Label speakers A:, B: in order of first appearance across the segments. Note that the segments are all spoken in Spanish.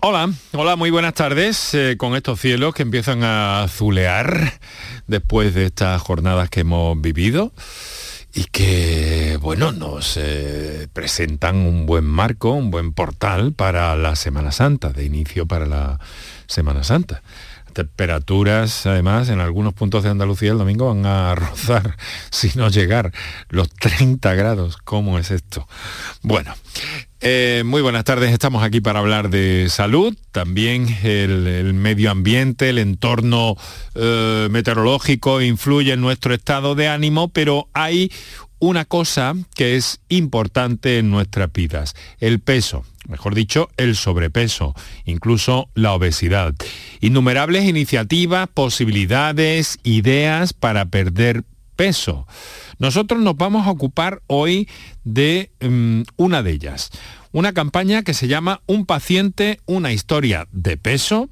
A: Hola, hola, muy buenas tardes eh, con estos cielos que empiezan a azulear después de estas jornadas que hemos vivido y que, bueno, nos eh, presentan un buen marco, un buen portal para la Semana Santa, de inicio para la Semana Santa temperaturas, además, en algunos puntos de Andalucía el domingo van a rozar, si no llegar, los 30 grados. ¿Cómo es esto? Bueno, eh, muy buenas tardes, estamos aquí para hablar de salud, también el, medio ambiente, el entorno eh, meteorológico influye en nuestro estado de ánimo, pero hay una cosa que es importante en nuestras vidas, el peso mejor dicho, el sobrepeso, incluso la obesidad. Innumerables iniciativas, posibilidades, ideas para perder peso. Nosotros nos vamos a ocupar hoy de mm, una de ellas, una campaña que se llama Un paciente, una historia de peso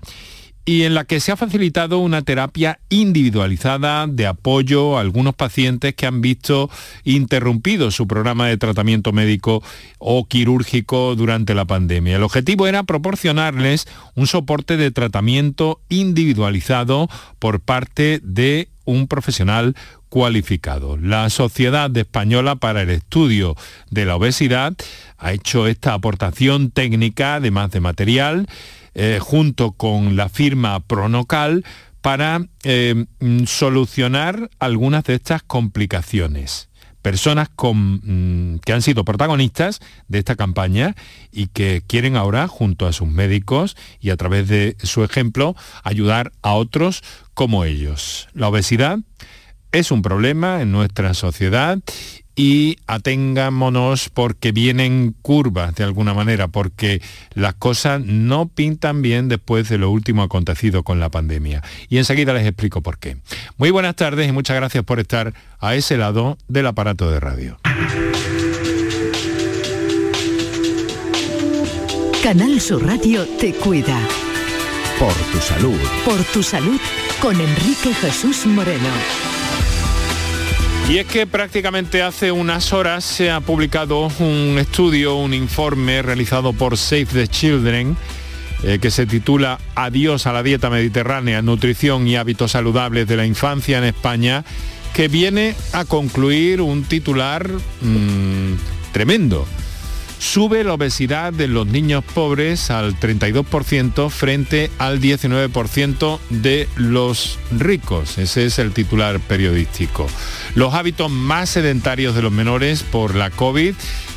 A: y en la que se ha facilitado una terapia individualizada de apoyo a algunos pacientes que han visto interrumpido su programa de tratamiento médico o quirúrgico durante la pandemia. El objetivo era proporcionarles un soporte de tratamiento individualizado por parte de un profesional cualificado. La Sociedad Española para el Estudio de la Obesidad ha hecho esta aportación técnica, además de material, eh, junto con la firma Pronocal para eh, mm, solucionar algunas de estas complicaciones personas mm, que han sido protagonistas de esta campaña y que quieren ahora, junto a sus médicos y a través de su ejemplo, ayudar a otros como ellos. La obesidad es un problema en nuestra sociedad y atengámonos porque vienen curvas de alguna manera, porque las cosas no pintan bien después de lo último acontecido con la pandemia. Y enseguida les explico por qué. Muy buenas tardes y muchas gracias por estar a ese lado del aparato de radio.
B: Canal Sur Radio te cuida.
C: Por tu salud.
B: Por tu salud con Enrique Jesús Moreno.
A: Y es que prácticamente hace unas horas se ha publicado un estudio, un informe realizado por Save the Children, eh, que se titula Adiós a la dieta mediterránea, nutrición y hábitos saludables de la infancia en España, que viene a concluir un titular mm, tremendo sube la obesidad de los niños pobres al 32% frente al 19% de los ricos. Ese es el titular periodístico. Los hábitos más sedentarios de los menores por la COVID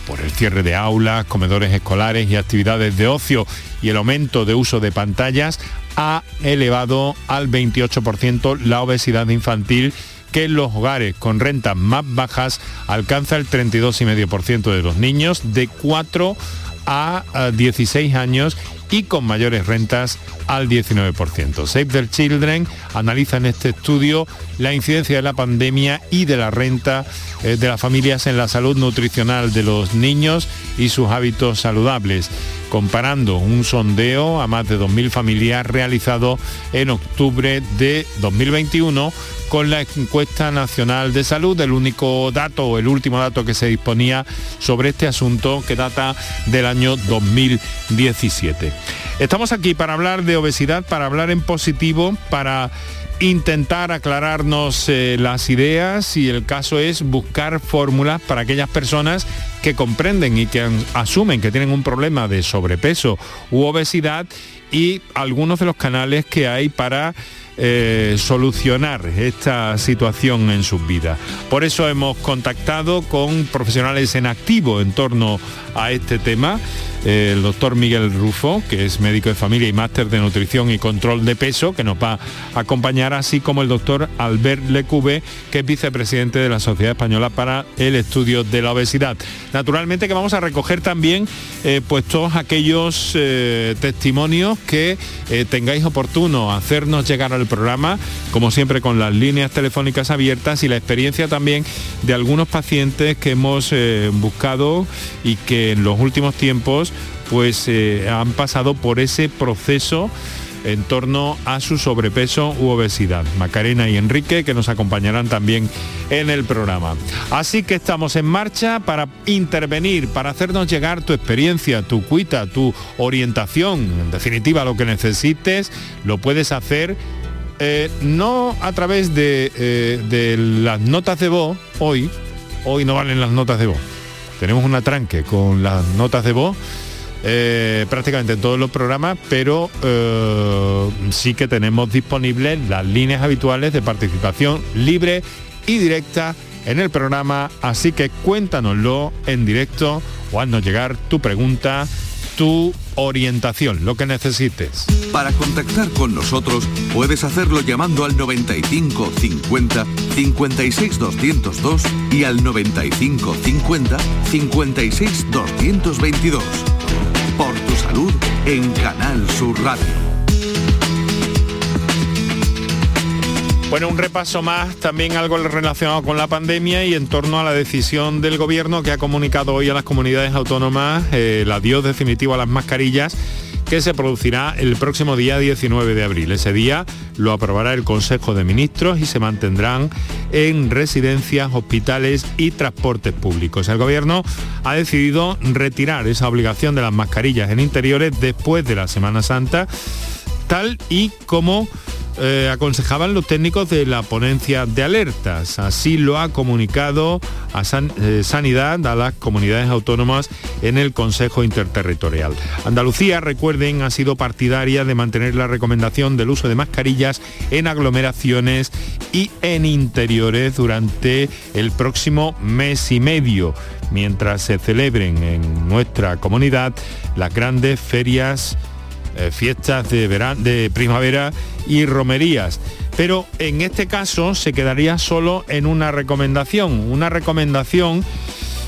A: por el cierre de aulas, comedores escolares y actividades de ocio y el aumento de uso de pantallas ha elevado al 28% la obesidad infantil que en los hogares con rentas más bajas alcanza el 32,5% de los niños de 4 a 16 años y con mayores rentas al 19%. Save the Children analiza en este estudio la incidencia de la pandemia y de la renta eh, de las familias en la salud nutricional de los niños y sus hábitos saludables, comparando un sondeo a más de 2.000 familias realizado en octubre de 2021 con la encuesta nacional de salud, el único dato el último dato que se disponía sobre este asunto que data del año 2017. Estamos aquí para hablar de obesidad, para hablar en positivo, para intentar aclararnos eh, las ideas y el caso es buscar fórmulas para aquellas personas que comprenden y que asumen que tienen un problema de sobrepeso u obesidad y algunos de los canales que hay para eh, solucionar esta situación en sus vidas. Por eso hemos contactado con profesionales en activo en torno a este tema el doctor Miguel Rufo, que es médico de familia y máster de nutrición y control de peso, que nos va a acompañar, así como el doctor Albert Lecube, que es vicepresidente de la Sociedad Española para el Estudio de la Obesidad. Naturalmente que vamos a recoger también eh, pues todos aquellos eh, testimonios que eh, tengáis oportuno hacernos llegar al programa, como siempre con las líneas telefónicas abiertas y la experiencia también de algunos pacientes que hemos buscado y que en los últimos tiempos pues eh, han pasado por ese proceso en torno a su sobrepeso u obesidad. Macarena y Enrique que nos acompañarán también en el programa. Así que estamos en marcha para intervenir, para hacernos llegar tu experiencia, tu cuita, tu orientación, en definitiva lo que necesites, lo puedes hacer eh, no a través de, eh, de las notas de voz, hoy, hoy no valen las notas de voz. Tenemos un atranque con las notas de voz eh, prácticamente en todos los programas, pero eh, sí que tenemos disponibles las líneas habituales de participación libre y directa en el programa, así que cuéntanoslo en directo o haznos llegar tu pregunta, tu orientación, lo que necesites.
D: Para contactar con nosotros puedes hacerlo llamando al 95 50 56 202 y al 95 50 56 222 por tu salud en Canal Sur Radio.
A: Bueno, un repaso más, también algo relacionado con la pandemia y en torno a la decisión del gobierno que ha comunicado hoy a las comunidades autónomas eh, el adiós definitivo a las mascarillas que se producirá el próximo día 19 de abril. Ese día lo aprobará el Consejo de Ministros y se mantendrán en residencias, hospitales y transportes públicos. El Gobierno ha decidido retirar esa obligación de las mascarillas en interiores después de la Semana Santa, tal y como eh, aconsejaban los técnicos de la ponencia de alertas. Así lo ha comunicado a eh, Sanidad a las comunidades autónomas en el Consejo Interterritorial. Andalucía, recuerden, ha sido partidaria de mantener la recomendación del uso de mascarillas en aglomeraciones y en interiores durante el próximo mes y medio, mientras se celebren en nuestra comunidad las grandes ferias eh, fiestas de, de primavera y romerías. Pero en este caso se quedaría solo en una recomendación, una recomendación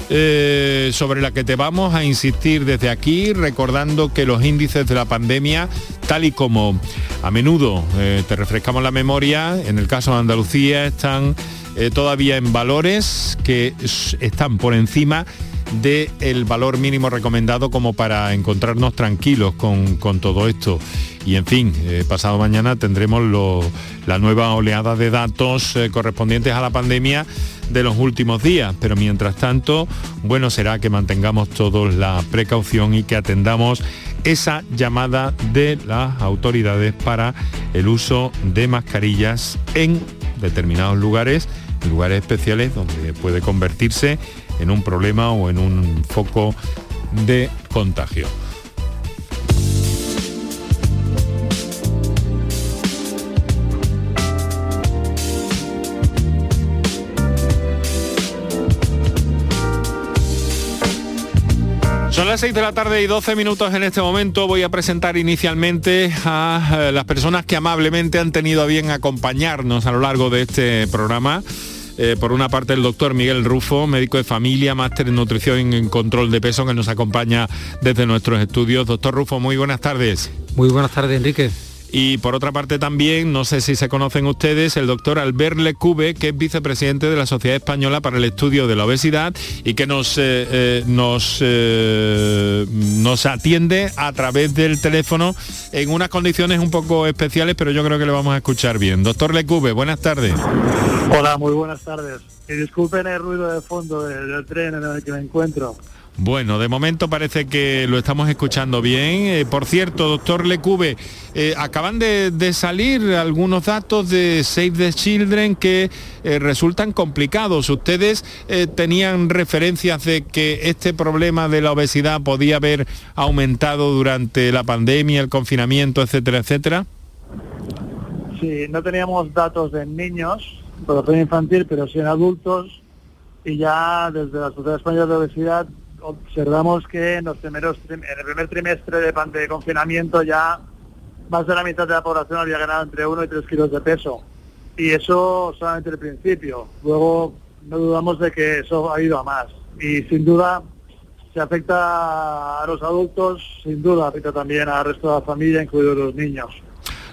A: eh, sobre la que te vamos a insistir desde aquí, recordando que los índices de la pandemia, tal y como a menudo eh, te refrescamos la memoria, en el caso de Andalucía están todavía en valores que están por encima del valor mínimo recomendado como para encontrarnos tranquilos con, todo esto. Y en fin, eh, pasado mañana tendremos la nueva oleada de datos eh, correspondientes a la pandemia de los últimos días, pero mientras tanto, bueno será que mantengamos todos la precaución y que atendamos esa llamada de las autoridades para el uso de mascarillas en determinados lugares, lugares especiales donde puede convertirse en un problema o en un foco de contagio. Son las 6 de la tarde y 12 minutos en este momento. Voy a presentar inicialmente a eh, las personas que amablemente han tenido a bien acompañarnos a lo largo de este programa. Eh, por una parte el doctor Miguel Rufo, médico de familia, máster en nutrición y en control de peso, que nos acompaña desde nuestros estudios. Doctor Rufo, muy buenas tardes.
E: Muy buenas tardes, Enrique.
A: Y por otra parte también, no sé si se conocen ustedes, el doctor Albert Lecube, que es vicepresidente de la Sociedad Española para el Estudio de la Obesidad y que nos, eh, eh, nos, eh, nos atiende a través del teléfono en unas condiciones un poco especiales, pero yo creo que le vamos a escuchar bien. Doctor Lecube, buenas tardes.
F: Hola, muy buenas tardes. Y disculpen el ruido de fondo del tren en el que me encuentro.
A: Bueno, de momento parece que lo estamos escuchando bien. Eh, por cierto, doctor Lecube, eh, acaban de, salir algunos datos de Save the Children que eh, resultan complicados. ¿Ustedes tenían referencias de que este problema de la obesidad podía haber aumentado durante la pandemia, el confinamiento, etcétera, etcétera?
F: Sí, no teníamos datos de niños, población infantil, pero sí en adultos. Y ya desde la Sociedad Española de Obesidad observamos que en, los primeros, en el primer trimestre de, de confinamiento ya más de la mitad de la población había ganado entre 1 y 3 kilos de peso. Y eso solamente el principio. Luego no dudamos de que eso ha ido a más. Y sin duda se afecta a los adultos, sin duda afecta también al resto de la familia, incluidos los niños.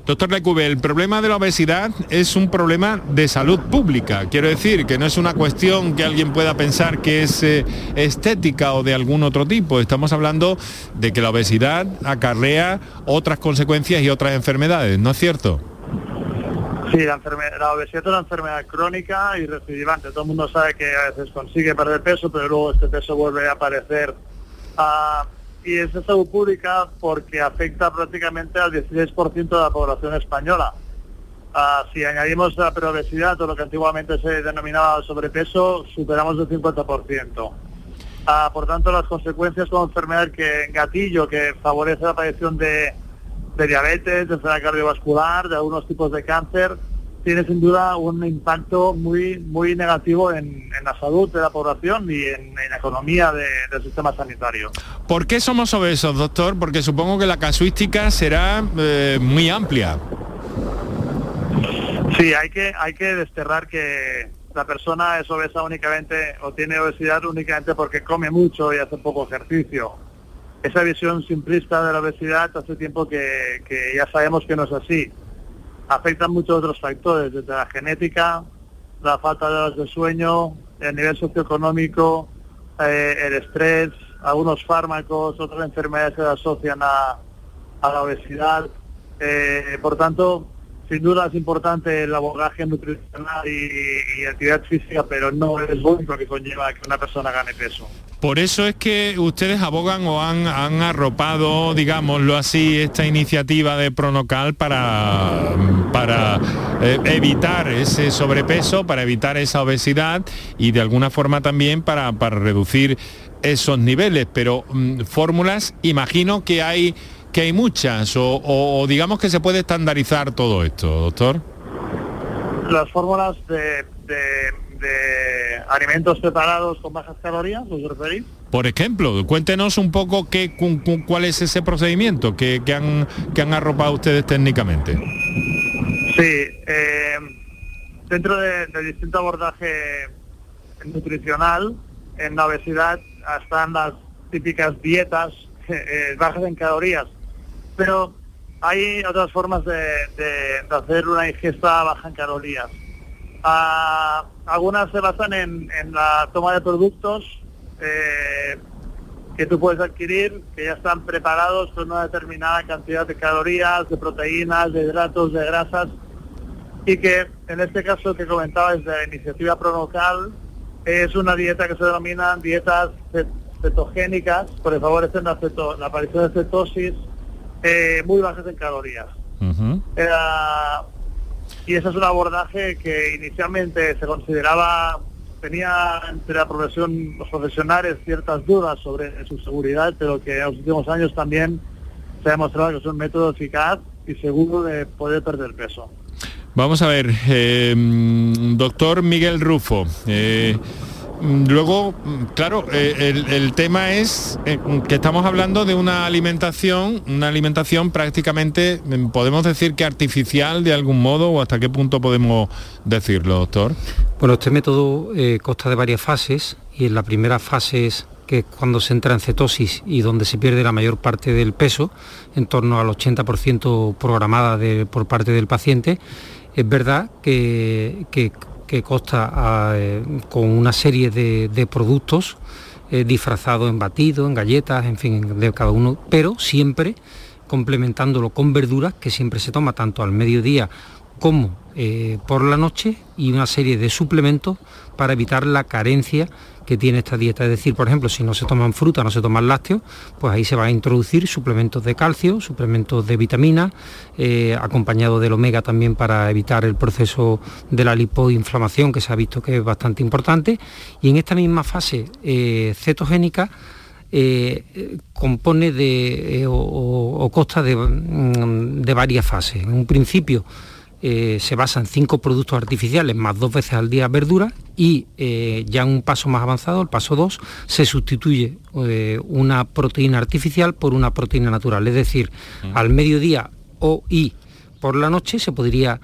A: Doctor Lecube, el problema de la obesidad es un problema de salud pública. Quiero decir que no es una cuestión que alguien pueda pensar que es eh, estética o de algún otro tipo. Estamos hablando de que la obesidad acarrea otras consecuencias y otras enfermedades, ¿no es cierto?
F: Sí, la, obesidad es una enfermedad crónica y recidivante. Todo el mundo sabe que a veces consigue perder peso, pero luego este peso vuelve a aparecer. Ah, y es salud pública porque afecta prácticamente al 16% de la población española. Ah, si añadimos la preobesidad o lo que antiguamente se denominaba sobrepeso, superamos el 50%. Ah, por tanto, las consecuencias como enfermedad que gatillo, que favorece la aparición de diabetes, de enfermedad cardiovascular, de algunos tipos de cáncer, tiene sin duda un impacto muy muy negativo en, la salud de la población y en, la economía del sistema sanitario.
A: ¿Por qué somos obesos, doctor? Porque supongo que la casuística será eh, muy amplia.
F: Sí, hay que, hay que desterrar que la persona es obesa únicamente o tiene obesidad únicamente porque come mucho y hace poco ejercicio. Esa visión simplista de la obesidad hace tiempo que, que ya sabemos que no es así afectan muchos otros factores, desde la genética, la falta de horas de sueño, el nivel socioeconómico, eh, el estrés, algunos fármacos, otras enfermedades se asocian a, la obesidad. Eh, por tanto, sin duda es importante el abordaje nutricional y, actividad física, pero no es lo único que conlleva que una persona gane peso.
A: Por eso es que ustedes abogan o han, arropado, digámoslo así, esta iniciativa de Pronocal para, para eh, evitar ese sobrepeso, para evitar esa obesidad y de alguna forma también para, para reducir esos niveles. Pero mm, fórmulas, imagino que hay que hay muchas o, digamos que se puede estandarizar todo esto, doctor?
F: Las fórmulas de, alimentos preparados con bajas calorías, ¿os referís?
A: Por ejemplo, cuéntenos un poco qué, cuál es ese procedimiento que, han, que han arropado ustedes técnicamente.
F: Sí, eh, dentro del de distinto abordaje nutricional, en la obesidad están las típicas dietas eh, bajas en calorías pero hay otras formas de, hacer una ingesta baja en calorías. Ah, algunas se basan en, la toma de productos eh, que tú puedes adquirir, que ya están preparados con una determinada cantidad de calorías, de proteínas, de hidratos, de grasas, y que en este caso que comentaba es de la iniciativa Pronocal, es una dieta que se denomina dietas cetogénicas, porque favorecen la, la aparición de cetosis, eh, muy bajas en calorías. y ese es un abordaje que inicialmente se consideraba, tenía entre la profesión, los profesionales ciertas dudas sobre su seguridad, pero que en los últimos años también se ha demostrado que es un método eficaz y seguro de poder perder peso.
A: Vamos a ver, eh, doctor Miguel Rufo. Eh, luego, mm, claro, eh, el, tema es eh, que estamos hablando de una alimentación, una alimentación prácticamente, mm, podemos decir que artificial de algún modo, o hasta qué punto podemos decirlo, doctor.
E: Bueno, este método eh, consta de varias fases y en la primera fase es que es cuando se entra en cetosis y donde se pierde la mayor parte del peso, en torno al 80% programada por parte del paciente. Es verdad que que consta ah, eh, con una serie de, productos eh, disfrazados en batido, en galletas, en fin, de cada uno, pero siempre complementándolo con verduras que siempre se toma tanto al mediodía como eh, por la noche y una serie de suplementos para evitar la carencia que tiene esta dieta. Es decir, por ejemplo, si no se toman fruta, no se toman lácteos, pues ahí se van a introducir suplementos de calcio, suplementos de vitamina, eh, acompañado del omega también para evitar el proceso de la lipoinflamación, que se ha visto que es bastante importante. Y en esta misma fase eh, cetogénica, eh, compone de, o, consta de, mm, de varias fases. En un principio, eh, se basa en cinco productos artificiales más dos veces al día verdura y eh, ya en un paso más avanzado, el paso 2, se sustituye eh, una proteína artificial por una proteína natural. Es decir, mm. al mediodía o y por la noche se podría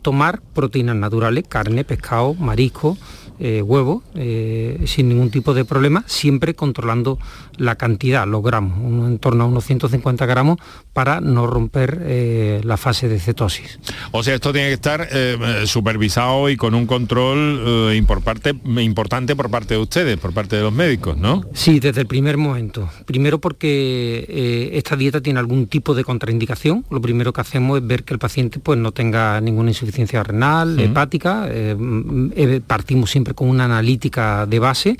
E: tomar proteínas naturales, carne, pescado, marisco, eh, huevo eh, sin ningún tipo de problema, siempre controlando la cantidad, los gramos, en torno a unos 150 gramos para no romper eh, la fase de cetosis.
A: O sea, esto tiene que estar supervisado y con un control importante por parte de ustedes, por parte de los médicos, ¿no?
E: Sí, desde el primer momento. Primero porque esta dieta tiene algún tipo de contraindicación. Lo primero que hacemos es ver que el paciente pues, no tenga ninguna insuficiencia renal, hepática. partimos siempre con una analítica de base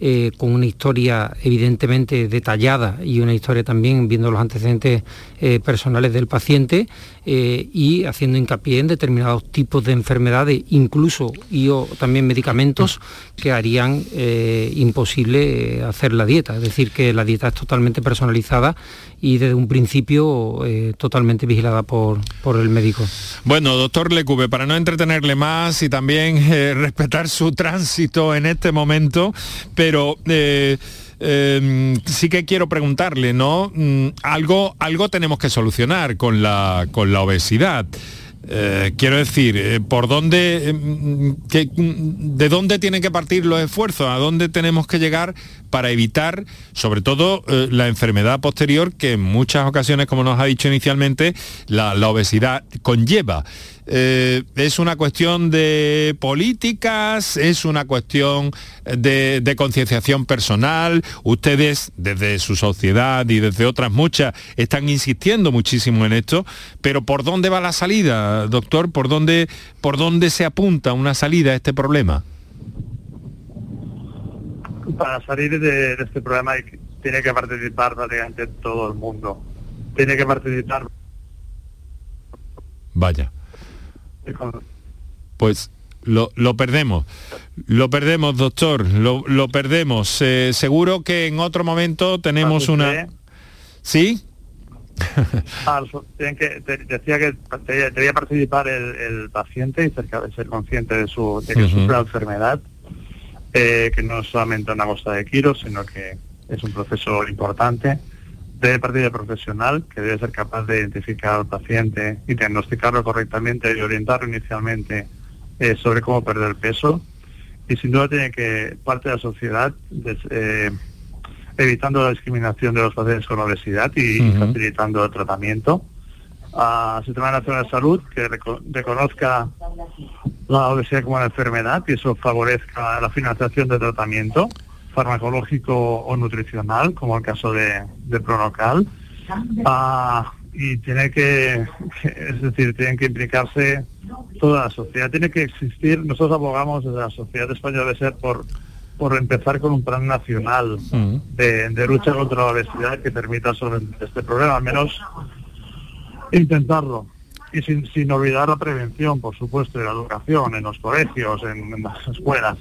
E: eh, con una historia evidentemente detallada y una historia también viendo los antecedentes eh, personales del paciente eh, y haciendo hincapié en determinados tipos de enfermedades, incluso y o también medicamentos que harían imposible hacer la dieta. Es decir, que la dieta es totalmente personalizada y desde un principio totalmente vigilada por, por el médico.
A: Bueno, doctor Lecube, para no entretenerle más y también respetar su tránsito en este momento, pero eh, em, sí que quiero preguntarle, ¿no? Mm, algo, algo tenemos que solucionar con la, con la obesidad. Eh, quiero decir, eh, ¿por dónde, em, de dónde tienen que partir los esfuerzos? ¿A dónde tenemos que llegar para evitar, sobre todo, la enfermedad posterior que en muchas ocasiones, como nos ha dicho inicialmente, la obesidad conlleva? Eh, es una cuestión de políticas, es una cuestión de, concienciación personal. Ustedes, desde su sociedad y desde otras muchas, están insistiendo muchísimo en esto, pero ¿por dónde va la salida, doctor? ¿Por dónde, por dónde se apunta una salida a este problema?
F: Para salir de, este problema tiene que participar prácticamente todo el mundo. Tiene que participar.
A: Vaya. Pues lo, perdemos. Lo perdemos, doctor. Lo, perdemos. Eh, seguro que en otro momento tenemos una... ¿Sí?
F: Ah, que, decía que debía participar el, paciente y ser, ser consciente de, su, de que sufre la enfermedad, eh, que no es solamente una cosa de kilos, sino que es un proceso importante debe partir de profesional que debe ser capaz de identificar al paciente y diagnosticarlo correctamente y orientarlo inicialmente eh, sobre cómo perder peso. Y sin duda tiene que parte de la sociedad eh, evitando la discriminación de los pacientes con obesidad y facilitando el tratamiento. A Sistema Nacional de Salud que reconozca la obesidad como una enfermedad y eso favorezca la financiación del tratamiento farmacológico o nutricional, como el caso de, de Pronocal. Ah, y tiene que, es decir, tienen que implicarse toda la sociedad. Tiene que existir, nosotros abogamos desde la sociedad española de ser por, por empezar con un plan nacional mm. de, lucha contra la obesidad que permita solventar este problema, al menos intentarlo. Y sin, sin olvidar la prevención, por supuesto, de la educación en los colegios, en las escuelas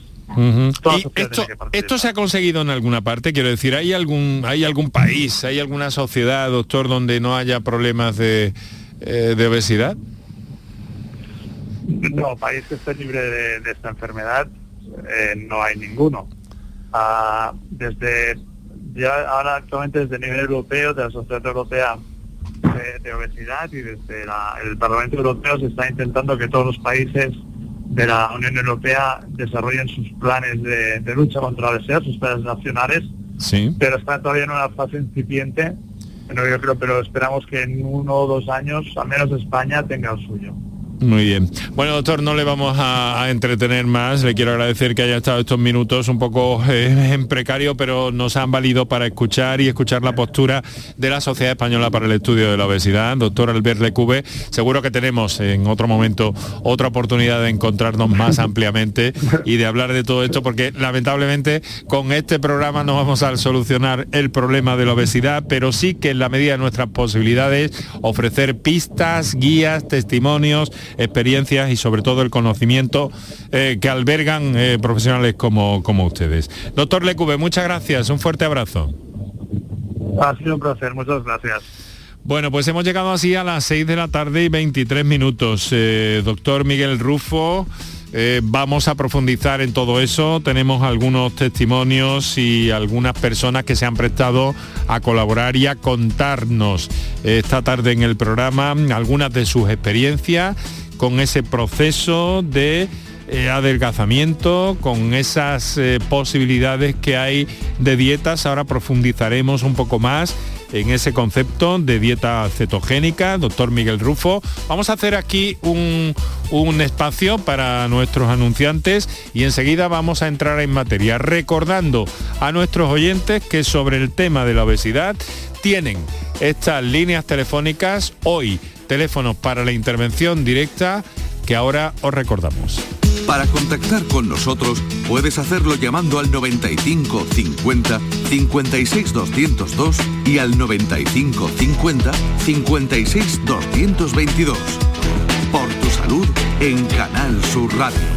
A: esto, se ha conseguido en alguna parte? Quiero decir, ¿hay algún, ¿hay algún país, hay alguna sociedad, doctor, donde no haya problemas de, eh, obesidad?
F: No, país que esté libre de, esta enfermedad eh, no hay ninguno. Ah, desde ya ahora actualmente desde el nivel europeo, de la Sociedad Europea de, Obesidad y desde el Parlamento Europeo se está intentando que todos los países de la Unión Europea desarrollen sus planes de, lucha contra la obesidad, sus planes nacionales, sí. pero está todavía en una fase incipiente. Bueno, yo creo, pero esperamos que en uno o dos años, al menos España, tenga el suyo.
A: Muy bien. Bueno, doctor, no le vamos a, entretener más. Le quiero agradecer que haya estado estos minutos un poco eh, en precario, pero nos han valido para escuchar y escuchar la postura de la Sociedad Española para el Estudio de la Obesidad. Doctor Albert Lecube, seguro que tenemos en otro momento otra oportunidad de encontrarnos más ampliamente y de hablar de todo esto, porque lamentablemente con este programa no vamos a solucionar el problema de la obesidad, pero sí que en la medida de nuestras posibilidades ofrecer pistas, guías, testimonios, experiencias y sobre todo el conocimiento eh, que albergan eh, profesionales como, como ustedes. Doctor Lecube, muchas gracias, un fuerte abrazo.
F: Ha sido un placer, muchas gracias.
A: Bueno, pues hemos llegado así a las 6 de la tarde y 23 minutos. Eh, doctor Miguel Rufo, vamos a profundizar en todo eso. Tenemos algunos testimonios y algunas personas que se han prestado a colaborar y a contarnos esta tarde en el programa algunas de sus experiencias con ese proceso de eh, adelgazamiento, con esas eh, posibilidades que hay de dietas. Ahora profundizaremos un poco más en ese concepto de dieta cetogénica, doctor Miguel Rufo. Vamos a hacer aquí un, un, espacio para nuestros anunciantes y enseguida vamos a entrar en materia, recordando a nuestros oyentes que sobre el tema de la obesidad tienen estas líneas telefónicas hoy, teléfonos para la intervención directa que ahora os recordamos.
D: Para contactar con nosotros puedes hacerlo llamando al 95 50 56 202 y al 95 50 56 222. Por tu salud en Canal Sur Radio.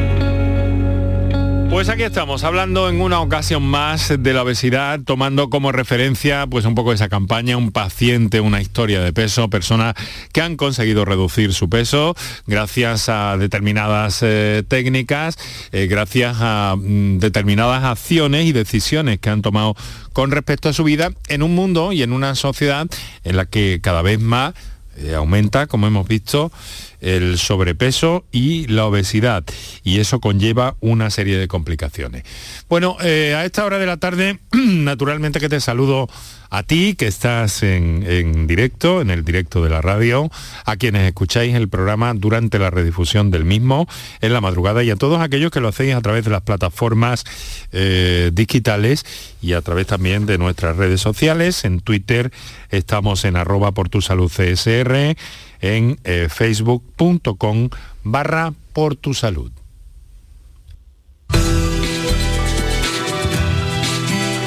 A: Pues aquí estamos, hablando en una ocasión más de la obesidad, tomando como referencia pues un poco esa campaña, un paciente, una historia de peso, personas que han conseguido reducir su peso gracias a determinadas eh, técnicas, eh, gracias a mm, determinadas acciones y decisiones que han tomado con respecto a su vida en un mundo y en una sociedad en la que cada vez más eh, aumenta, como hemos visto, el sobrepeso y la obesidad y eso conlleva una serie de complicaciones. Bueno, eh, a esta hora de la tarde, naturalmente que te saludo a ti que estás en, en, directo, en el directo de la radio, a quienes escucháis el programa durante la redifusión del mismo, en la madrugada, y a todos aquellos que lo hacéis a través de las plataformas eh, digitales y a través también de nuestras redes sociales. En Twitter estamos en arroba por tu salud CSR, en eh, facebook.com barra por tu salud.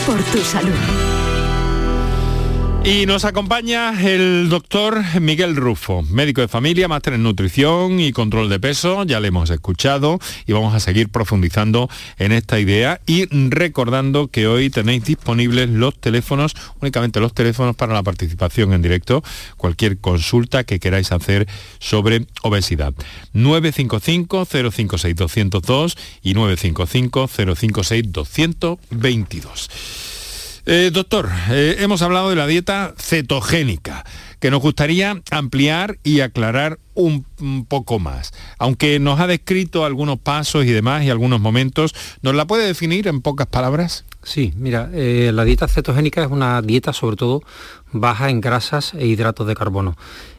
B: Por tu salud.
A: Y nos acompaña el doctor Miguel Rufo, médico de familia, máster en nutrición y control de peso, ya le hemos escuchado y vamos a seguir profundizando en esta idea y recordando que hoy tenéis disponibles los teléfonos, únicamente los teléfonos para la participación en directo, cualquier consulta que queráis hacer sobre obesidad. 955-056-202 y 955-056-222. Eh, doctor, eh, hemos hablado de la dieta cetogénica, que nos gustaría ampliar y aclarar un, poco más. Aunque nos ha descrito algunos pasos y demás y algunos momentos, ¿nos la puede definir en pocas palabras?
E: Sí, mira, eh, la dieta cetogénica es una dieta sobre todo baja en grasas e hidratos de carbono.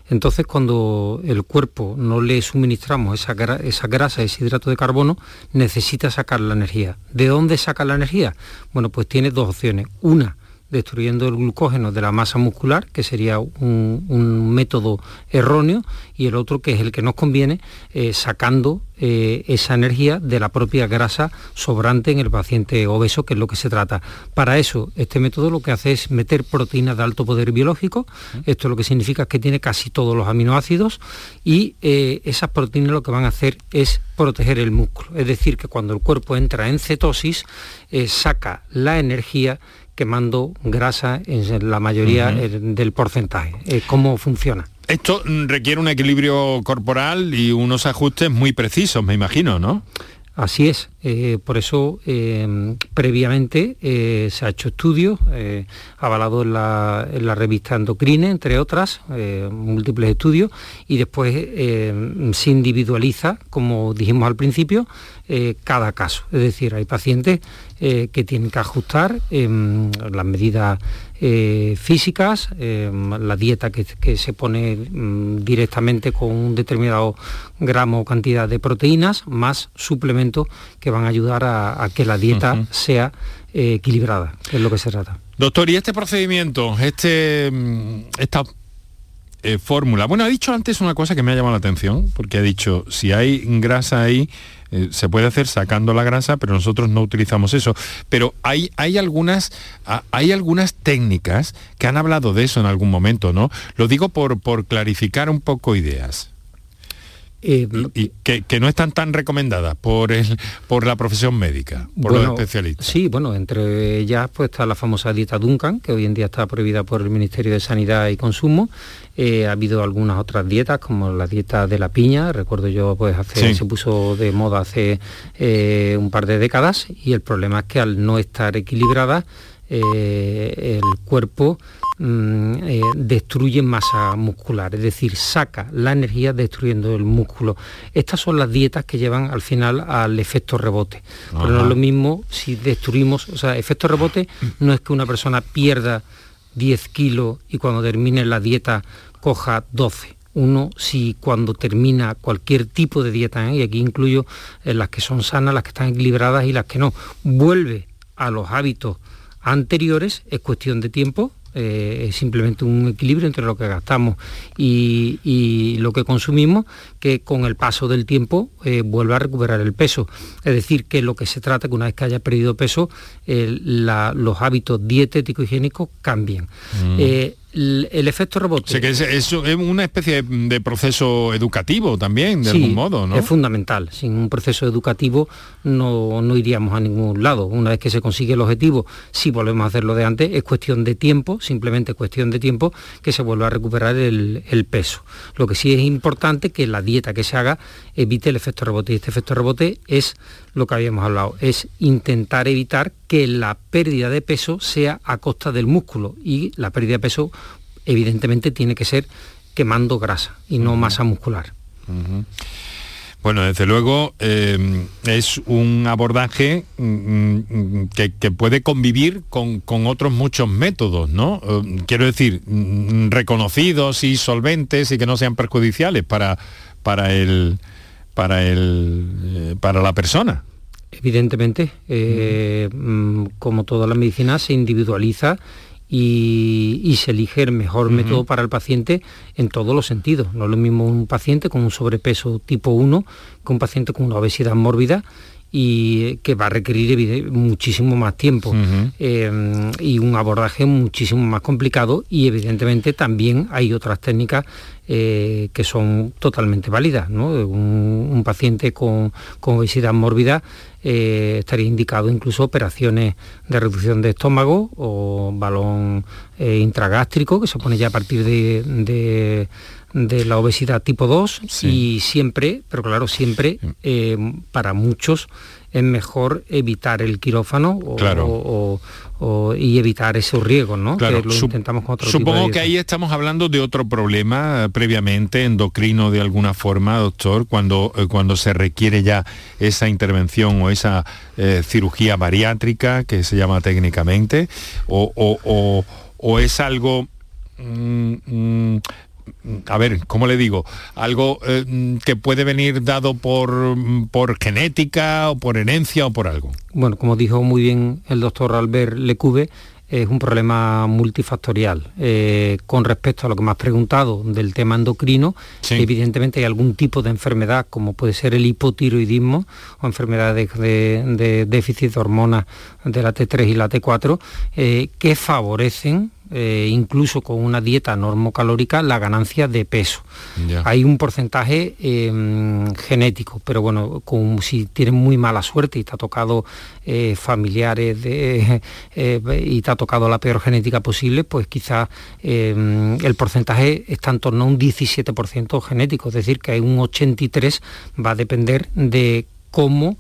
E: Entonces, cuando el cuerpo no le suministramos esa, grasa, ese hidrato de carbono, necesita sacar la energía. ¿De dónde saca la energía? Bueno, pues tiene dos opciones. Una, destruyendo el glucógeno de la masa muscular, que sería un, un método erróneo, y el otro, que es el que nos conviene, eh, sacando eh, esa energía de la propia grasa sobrante en el paciente obeso, que es lo que se trata. Para eso, este método lo que hace es meter proteínas de alto poder biológico, esto lo que significa que tiene casi todos los aminoácidos, y eh, esas proteínas lo que van a hacer es proteger el músculo. Es decir, que cuando el cuerpo entra en cetosis, saca la energía quemando grasa en la mayoría uh -huh. del porcentaje. ¿Cómo funciona?
A: Esto requiere un equilibrio corporal y unos ajustes muy precisos, me imagino, ¿no?
E: Así es, eh, por eso eh, previamente eh, se ha hecho estudios, avalado la, en la, revista Endocrine, entre otras, múltiples estudios, y después se individualiza, como dijimos al principio, cada caso. Es decir, hay pacientes que tienen que ajustar las medidas eh, físicas, eh, la dieta que, se pone mm, directamente con un determinado gramo o cantidad de proteínas, más suplementos que van a ayudar a, que la dieta sea eh, equilibrada, que es lo que se trata.
A: Doctor, ¿y este procedimiento, este, mm, esta fórmula? Bueno, ha dicho antes una cosa que me ha llamado la atención, porque ha dicho, si hay grasa ahí, eh, se puede hacer sacando la grasa, pero nosotros no utilizamos eso. Pero hay, hay, algunas, hay algunas técnicas que han hablado de eso en algún momento, ¿no? Lo digo por, por clarificar un poco ideas. Eh, y, que, no están tan recomendadas por, el, por la profesión médica, por los especialistas.
E: Sí, bueno, entre ellas pues está la famosa dieta Duncan, que hoy en día está prohibida por el Ministerio de Sanidad y Consumo. Eh, ha habido algunas otras dietas, como la dieta de la piña, recuerdo yo, pues hace, se puso de moda hace eh, un par de décadas, y el problema es que al no estar equilibrada, el cuerpo Mm, eh, destruye masa muscular, es decir, saca la energía destruyendo el músculo. Estas son las dietas que llevan al final al efecto rebote. Pero no es lo mismo si destruimos, o sea, efecto rebote no es que una persona pierda 10 kilos y cuando termine la dieta coja 12 uno si cuando termina cualquier tipo de dieta, ¿eh? y aquí incluyo eh, las que son sanas, las que están equilibradas y las que no, vuelve a los hábitos anteriores, es cuestión de tiempo, eh, es simplemente un equilibrio entre lo que gastamos y, lo que consumimos, que con el paso del tiempo eh, vuelve a recuperar el peso. Es decir, que lo que se trata, que una vez que haya perdido peso, los hábitos dietéticos y higiénicos cambien. Mm. Eh, el, efecto rebote.
A: que es, una especie de, proceso educativo también, de algún modo, ¿no?
E: Es fundamental. Sin un proceso educativo no, iríamos a ningún lado. Una vez que se consigue el objetivo, si volvemos a hacerlo de antes, es cuestión de tiempo, simplemente cuestión de tiempo, que se vuelva a recuperar el, el peso. Lo que sí es importante que la dieta que se haga evite el efecto rebote. Y este efecto rebote es lo que habíamos hablado, es intentar evitar que la pérdida de peso sea a costa del músculo y la pérdida de peso evidentemente tiene que ser quemando grasa y no masa muscular.
A: Bueno, desde luego eh, es un abordaje mm, mm, que, puede convivir con, otros muchos métodos, ¿no? Eh, quiero decir, mm, reconocidos y solventes y que no sean perjudiciales para, para el, para, el, eh, para la persona.
E: Evidentemente, eh, mm, como toda la medicina, se individualiza y, se elige el mejor método para el paciente en todos los sentidos. No es lo mismo un paciente con un sobrepeso tipo 1 que un paciente con una obesidad mórbida y que va a requerir muchísimo más tiempo eh, y un abordaje muchísimo más complicado y evidentemente también hay otras técnicas eh, que son totalmente válidas. Un, paciente con, obesidad mórbida eh, estaría indicado incluso operaciones de reducción de estómago o balón intragástrico que se pone ya a partir de de la obesidad tipo 2 y siempre, pero claro, siempre eh, para muchos es mejor evitar el quirófano y evitar esos riesgos, ¿no?
A: Que lo intentamos con otro Supongo que ahí estamos hablando de otro problema eh, previamente endocrino de alguna forma, doctor, cuando, eh, cuando se requiere ya esa intervención o esa cirugía bariátrica que se llama técnicamente, o, es algo mm, mm, a ver, ¿cómo le digo? Algo eh, que puede venir dado por, por genética o por herencia o por algo.
E: Bueno, como dijo muy bien el doctor Albert Lecube, es un problema multifactorial. Eh, con respecto a lo que me has preguntado del tema endocrino, evidentemente hay algún tipo de enfermedad, como puede ser el hipotiroidismo o enfermedades de, déficit de hormonas de la T3 y la T4, eh, que favorecen eh, incluso con una dieta normocalórica, la ganancia de peso. Hay un porcentaje em, genético, pero bueno, con, si tienes muy mala suerte y te ha tocado eh, familiares de, y te ha tocado la peor genética posible, pues quizás el porcentaje está en torno a un 17% genético, es decir, que hay un 83% va a depender de cómo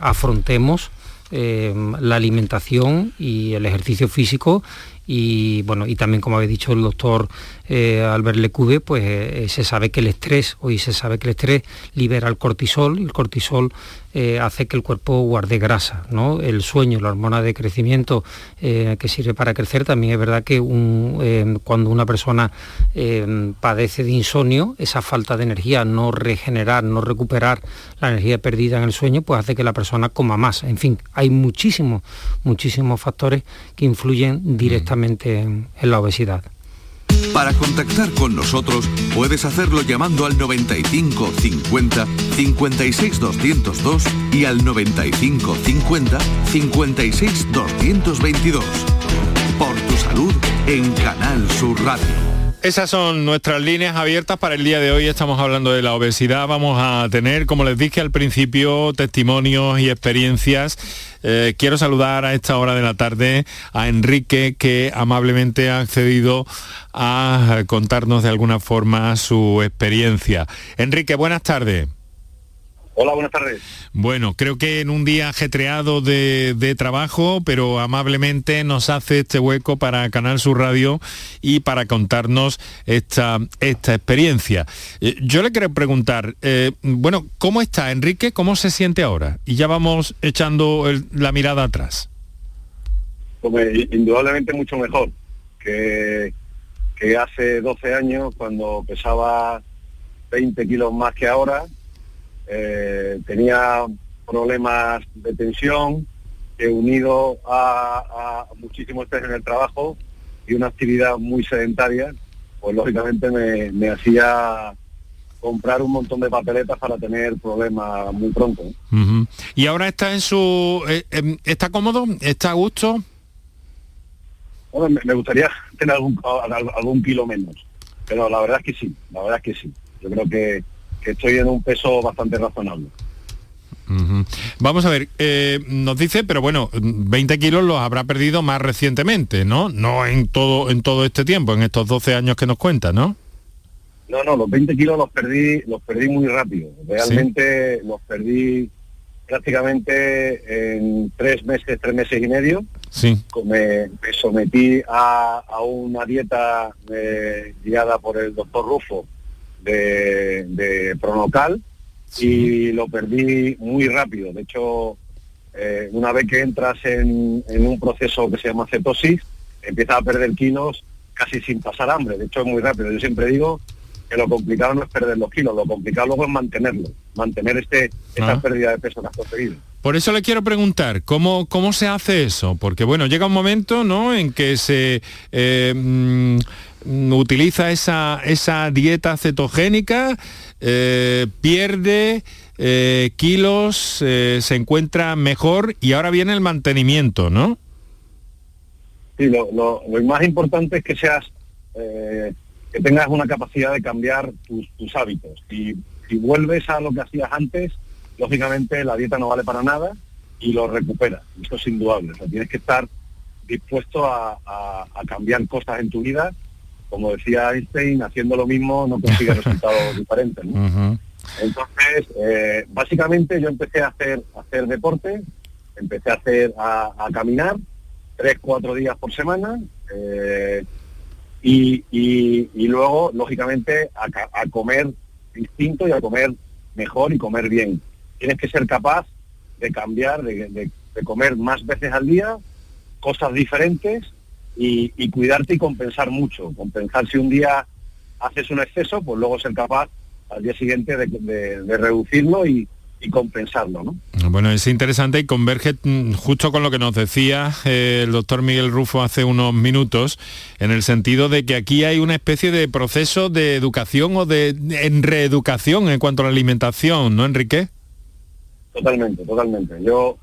E: afrontemos la alimentación y el ejercicio físico y bueno y también como había dicho el doctor eh, Albert Lecube pues eh, se sabe que el estrés hoy se sabe que el estrés libera el cortisol el cortisol eh, hace que el cuerpo guarde grasa ¿no? el sueño la hormona de crecimiento que sirve para crecer también es verdad que cuando una persona padece de insomnio esa falta de energía no regenerar no recuperar la energía perdida en el sueño pues hace que la persona coma más en fin hay muchísimos muchísimos factores que influyen directamente en, la obesidad.
D: Para contactar con nosotros puedes hacerlo llamando al 95 50 56 202 y al 95 50 56 222. Por tu salud en Canal Sur Radio.
A: Esas son nuestras líneas abiertas para el día de hoy. Estamos hablando de la obesidad. Vamos a tener, como les dije al principio, testimonios y experiencias. Eh, quiero saludar a esta hora de la tarde a Enrique, que amablemente ha accedido a contarnos de alguna forma su experiencia. Enrique, buenas tardes.
G: Hola, buenas tardes.
A: Bueno, creo que en un día ajetreado de, trabajo, pero amablemente nos hace este hueco para Canal Sur Radio y para contarnos esta, esta experiencia. Eh, yo le quiero preguntar, eh, bueno, ¿cómo está Enrique? ¿Cómo se siente ahora? Y ya vamos echando la mirada atrás.
G: Pues, indudablemente mucho mejor que, que hace 12 años cuando pesaba 20 kilos más que ahora eh, tenía problemas de tensión, que unido a, muchísimo estrés en el trabajo y una actividad muy sedentaria, pues lógicamente me, hacía comprar un montón de papeletas para tener problemas muy pronto.
A: ¿Y ahora está en su... Eh, em, ¿Está cómodo? ¿Está a gusto?
G: Bueno, me, gustaría tener algún, algún kilo menos, pero la verdad es que sí, la verdad es que sí. Yo creo que que estoy en un peso bastante razonable.
A: Vamos a ver, eh, nos dice, pero bueno, 20 kilos los habrá perdido más recientemente, ¿no? No en todo, en todo este tiempo, en estos 12 años que nos cuenta, ¿no?
G: No, no, los 20 kilos los perdí, los perdí muy rápido. Realmente los perdí prácticamente en tres meses, tres meses y medio.
A: Sí.
G: Me, sometí a, una dieta eh, guiada por el doctor Rufo, de, Pronocal y lo perdí muy rápido. De hecho, eh, una vez que entras en, un proceso que se llama cetosis, empiezas a perder kilos casi sin pasar hambre. De hecho, es muy rápido. Yo siempre digo que lo complicado no es perder los kilos, lo complicado luego es mantenerlo, mantener este, esta ah. pérdida de peso que has conseguido.
A: Por eso le quiero preguntar, ¿cómo, ¿cómo se hace eso? Porque bueno, llega un momento ¿no? en que se... Eh, mm, utiliza esa, esa dieta cetogénica, eh, pierde eh, kilos, eh, se encuentra mejor y ahora viene el mantenimiento, ¿no?
G: Sí, lo, más importante es que seas, que tengas una capacidad de cambiar tus, hábitos. Y si vuelves a lo que hacías antes, lógicamente la dieta no vale para nada y lo recuperas. Eso es indudable. Tienes que estar dispuesto a cambiar cosas en tu vida como decía Einstein, haciendo lo mismo no consigue resultados diferentes. Entonces, eh, básicamente yo empecé a hacer, hacer deporte, empecé a hacer a, caminar tres, cuatro días por semana eh, y, luego, lógicamente, a, comer distinto y a comer mejor y comer bien. Tienes que ser capaz de cambiar, de comer más veces al día, cosas diferentes y, cuidarte y compensar mucho. Compensar si un día haces un exceso, pues luego ser capaz al día siguiente de, reducirlo y, compensarlo. ¿no?
A: Bueno, es interesante y converge mm, justo con lo que nos decía eh, el doctor Miguel Rufo hace unos minutos, en el sentido de que aquí hay una especie de proceso de educación o de en reeducación en cuanto a la alimentación, ¿no, Enrique?
G: Totalmente, totalmente. Yo,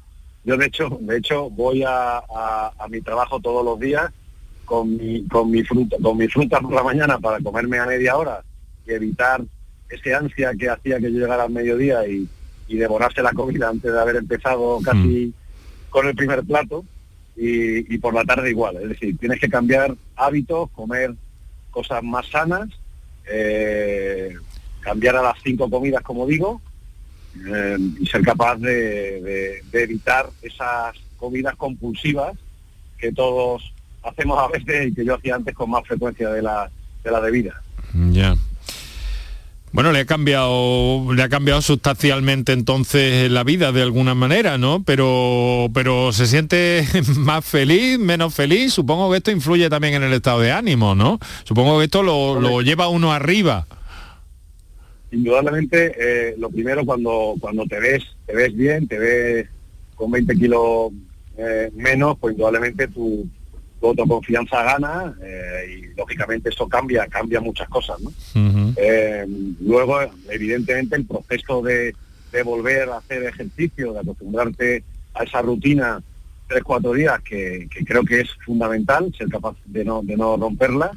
G: yo de hecho, de hecho voy a mi trabajo todos los días con mi, con mi fruta, con mi fruta por la mañana para comerme a media hora y evitar ese ansia que hacía que yo llegara al mediodía y, y devorarse la comida antes de haber empezado casi con el primer plato y, por la tarde igual. Es decir, tienes que cambiar hábitos, comer cosas más sanas, eh, cambiar a las cinco comidas, como digo, eh, y ser capaz de, evitar esas comidas compulsivas que todos hacemos a veces y que yo hacía antes con más frecuencia de la, de la debida.
A: Ya. Bueno, le ha cambiado, le ha cambiado sustancialmente entonces la vida de alguna manera, ¿no? Pero, pero se siente más feliz, menos feliz. Supongo que esto influye también en el estado de ánimo, ¿no? Supongo que esto lo, lo lleva uno arriba.
G: Indudablemente, eh, lo primero cuando cuando te ves, te ves bien, te ves con 20 kilos eh, menos, pues indudablemente tu, tu autoconfianza gana eh, y lógicamente eso cambia, cambia muchas cosas. ¿no? Luego, evidentemente, el proceso de, volver a hacer ejercicio, de acostumbrarte a esa rutina tres, cuatro días, que, creo que es fundamental, ser capaz de no, de no romperla,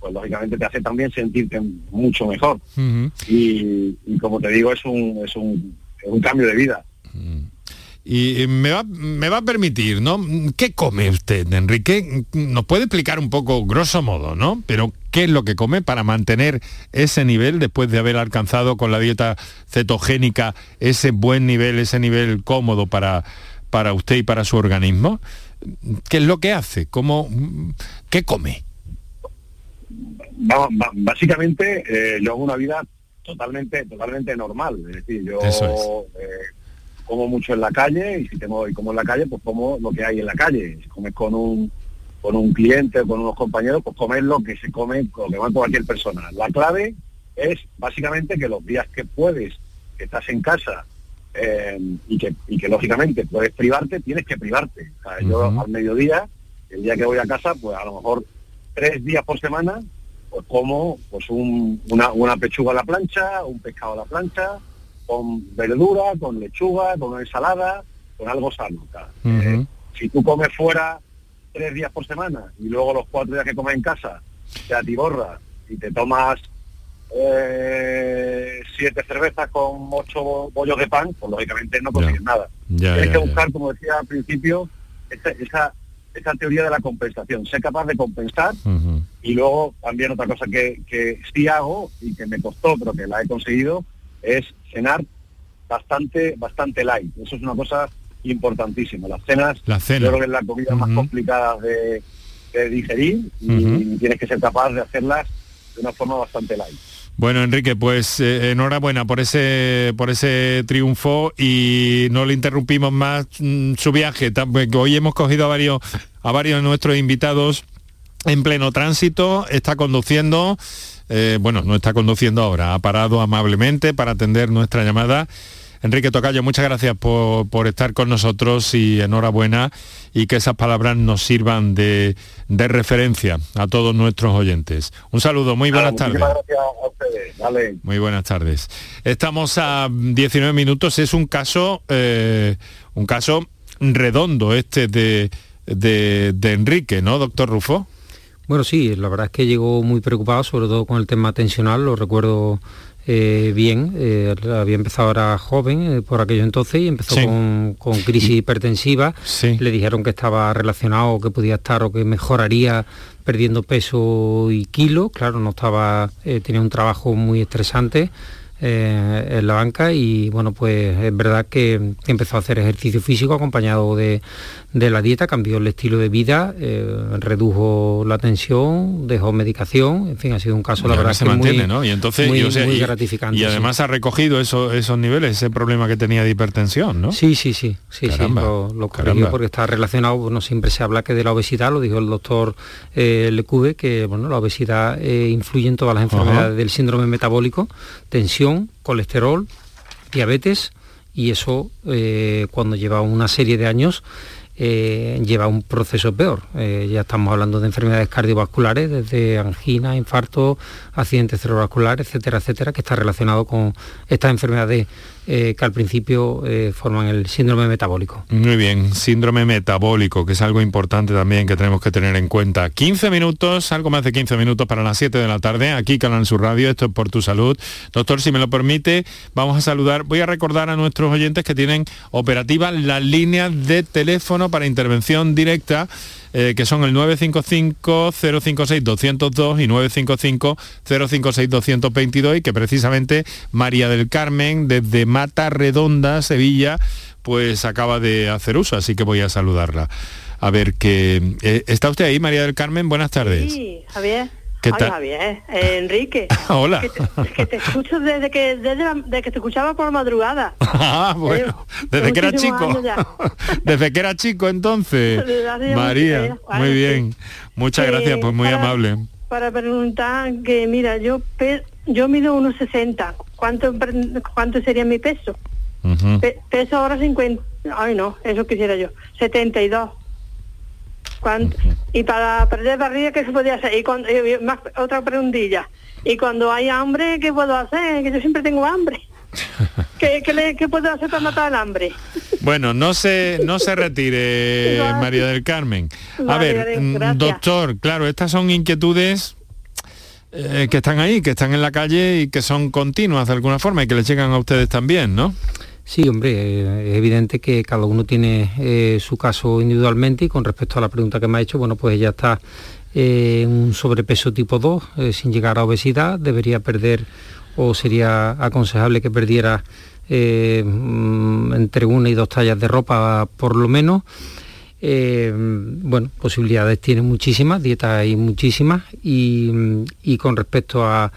G: pues lógicamente te hace también sentirte mucho mejor. y, como te digo, es un, es un, un cambio de vida.
A: Y me va, me va a permitir, ¿no? ¿Qué come usted, Enrique? Nos puede explicar un poco, grosso modo, ¿no? Pero ¿qué es lo que come para mantener ese nivel después de haber alcanzado con la dieta cetogénica ese buen nivel, ese nivel cómodo para, para usted y para su organismo? ¿Qué es lo que hace? ¿Cómo, ¿Qué come?
G: Básicamente, eh, yo hago una vida totalmente totalmente normal. Es decir, yo eh, como mucho en la calle y si tengo y como en la calle, pues como lo que hay en la calle. Si comes con un con un cliente o con unos compañeros, pues comer lo que se come, lo que va cualquier persona. La clave es básicamente que los días que puedes, que estás en casa eh, y, que, y que lógicamente puedes privarte, tienes que privarte. Yo al mediodía, el día que voy a casa, pues a lo mejor tres días por semana, pues como pues una, una pechuga a la plancha, un pescado a la plancha, con verdura, con lechuga, con una ensalada, con algo sano. Eh, si tú comes fuera tres días por semana y luego los cuatro días que comes en casa te atiborras y te tomas eh, siete cervezas con ocho bollos de pan, pues lógicamente no consigues nada. Tienes que buscar, como decía al principio, esa, esa, teoría de la compensación, ser capaz de compensar y luego también otra cosa que, que sí hago y que me costó pero que la he conseguido es cenar bastante, bastante light. Eso es una cosa importantísima. Las cenas,
A: la cena.
G: yo creo que es la comida más complicada de, digerir y tienes que ser capaz de hacerlas de una forma bastante light.
A: Bueno, Enrique, pues eh, enhorabuena por ese por ese triunfo y no le interrumpimos más mm, su viaje. Hoy hemos cogido a varios a varios de nuestros invitados en pleno tránsito, está conduciendo eh, bueno, no está conduciendo ahora, ha parado amablemente para atender nuestra llamada. Enrique Tocayo, muchas gracias por, estar con nosotros y enhorabuena y que esas palabras nos sirvan de, referencia a todos nuestros oyentes. Un saludo, muy buenas tardes.
G: Gracias a ustedes.
A: Muy buenas tardes. Estamos a 19 minutos, es un caso, eh, un caso redondo este de, de Enrique, ¿no, doctor Rufo?
E: Bueno, sí, la verdad es que llegó muy preocupado, sobre todo con el tema tensional, lo recuerdo eh, bien. Eh, había empezado ahora joven eh, por aquello entonces y empezó con, crisis hipertensiva. Le dijeron que estaba relacionado, que podía estar o que mejoraría perdiendo peso y kilos. Claro, no estaba, tenía un trabajo muy estresante eh, en la banca y bueno, pues es verdad que, empezó a hacer ejercicio físico acompañado de, la dieta, cambió el estilo de vida, eh, redujo la tensión, dejó medicación, en fin, ha sido un caso, la verdad,
A: se
E: que
A: mantiene, ¿no? Y entonces,
E: muy,
A: y,
E: gratificante.
A: Y además ha recogido esos niveles, ese problema que tenía de hipertensión, ¿no?
E: Sí, sí, sí, sí, sí lo, corrigió porque está relacionado, bueno, siempre se habla que de la obesidad, lo dijo el doctor eh, Lecube, que bueno, la obesidad eh, influye en todas las enfermedades del síndrome metabólico, tensión, colesterol, diabetes y eso eh, cuando lleva una serie de años eh, lleva un proceso peor. Eh, ya estamos hablando de enfermedades cardiovasculares, desde angina, infarto, accidentes cerebrovasculares, etcétera, etcétera, que está relacionado con estas enfermedades eh, que al principio forman el síndrome metabólico.
A: Muy bien, síndrome metabólico, que es algo importante también que tenemos que tener en cuenta. 15 minutos, algo más de 15 minutos para las 7 de la tarde, aquí Canal Sur Radio, esto es por tu salud. Doctor, si me lo permite, vamos a saludar, voy a recordar a nuestros oyentes que tienen operativas las líneas de teléfono para intervención directa, eh, que son el 955-056-202 y 955-056-222 y que precisamente María del Carmen desde Mata Redonda, Sevilla, pues acaba de hacer uso, así que voy a saludarla. A ver, que eh, ¿está usted ahí, María del Carmen? Buenas tardes.
H: Sí, Javier.
A: ¿Qué tal?
H: Javier, eh, Enrique.
A: Hola.
H: Que te, escucho desde que desde, que te escuchaba por madrugada.
A: ah, bueno. Desde que era chico. desde que era chico entonces. María, muy bien. Muchas gracias, pues muy amable.
H: Para preguntar que mira, yo yo mido unos 60. ¿Cuánto cuánto sería mi peso? peso ahora 50. Ay, no, eso quisiera yo. 72. Y para perder barriga, ¿qué se podía hacer? Y, cuando, más, otra preguntilla. Y cuando hay hambre, ¿qué puedo hacer? Que yo siempre tengo hambre. ¿Qué, qué, puedo hacer para matar el hambre?
A: Bueno, no se, no se retire, María del Carmen. A ver, mm, doctor, claro, estas son inquietudes eh, que están ahí, que están en la calle y que son continuas de alguna forma y que les llegan a ustedes también, ¿no?
E: Sí, hombre, eh, es evidente que cada uno tiene eh, su caso individualmente y con respecto a la pregunta que me ha hecho, bueno, pues ella está eh, en un sobrepeso tipo 2 sin llegar a obesidad, debería perder o sería aconsejable que perdiera mm, entre una y dos tallas de ropa por lo menos. bueno, posibilidades tiene muchísimas, dietas hay muchísimas y con respecto a,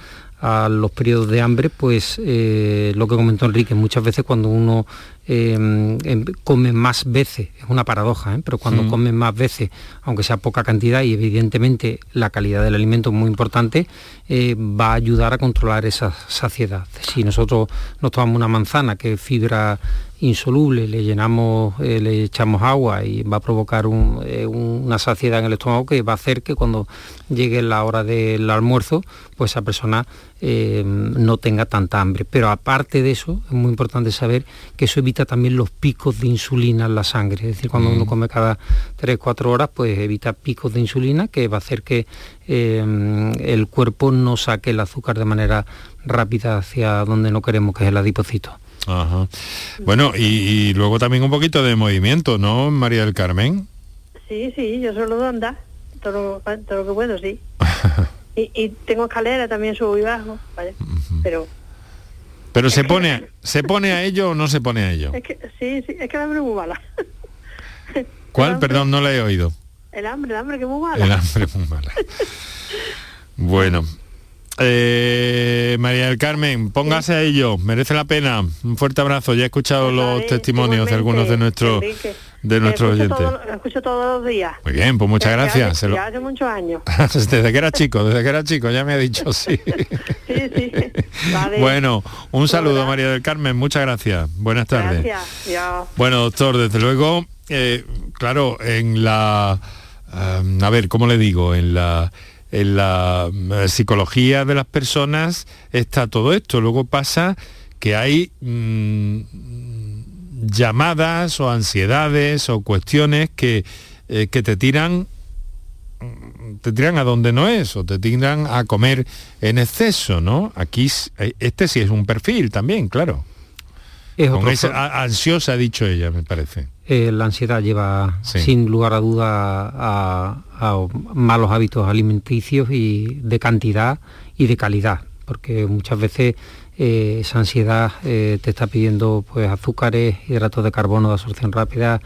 E: a los periodos de hambre, pues eh, lo que comentó Enrique, muchas veces cuando uno Em, em, come más veces, es una paradoja, ¿eh? pero cuando come más veces, aunque sea poca cantidad y evidentemente la calidad del alimento es muy importante, eh, va a ayudar a controlar esa saciedad. Si nosotros nos tomamos una manzana que es fibra insoluble, le llenamos, eh, le echamos agua y va a provocar una saciedad en el estómago que va a hacer que cuando llegue la hora del almuerzo, pues esa persona no tenga tanta hambre. Pero aparte de eso, es muy importante saber que eso evita también los picos de insulina en la sangre. Es decir, cuando uno mm. come cada 3-4 horas, pues evita picos de insulina que va a hacer que eh, el cuerpo no saque el azúcar de manera rápida hacia donde no queremos, que es el adipocito.
A: Ajá. Bueno, y, luego también un poquito de movimiento, ¿no, María del Carmen?
H: Sí, sí, yo solo de andar, todo, todo lo que puedo, sí. y, tengo escalera también, subo y bajo, ¿vale? pero
A: pero se pone, ¿se pone a ello o no se pone a ello?
H: Es que, sí, sí, es que el hambre es muy mala.
A: ¿Cuál? Perdón, no la he oído.
H: El hambre, el hambre que es muy mala.
A: El hambre es muy mala. bueno. Eh, María del Carmen, póngase a ello, merece la pena. Un fuerte abrazo. Ya he escuchado los testimonios de algunos de nuestros de nuestros oyentes.
H: lo escucho todos los días.
A: Muy bien, pues muchas gracias.
H: Ya hace muchos años.
A: desde que era chico, desde que era chico, ya me ha dicho sí.
H: sí, sí.
A: Bueno, un saludo María del Carmen, muchas gracias. Buenas tardes.
H: Gracias.
A: Bueno, doctor, desde luego, eh, claro, en la... a ver, ¿cómo le digo? En la en la eh, psicología de las personas está todo esto. Luego pasa que hay mm, llamadas o ansiedades o cuestiones que, eh, que te tiran te tiran a donde no es o te tiran a comer en exceso, ¿no? Aquí eh, este sí es un perfil también, claro. Es ansiosa, ha dicho ella, me parece.
E: Eh, la ansiedad lleva sin lugar a duda a, malos hábitos alimenticios y de cantidad y de calidad, porque muchas veces eh, esa ansiedad te está pidiendo pues azúcares, hidratos de carbono de absorción rápida,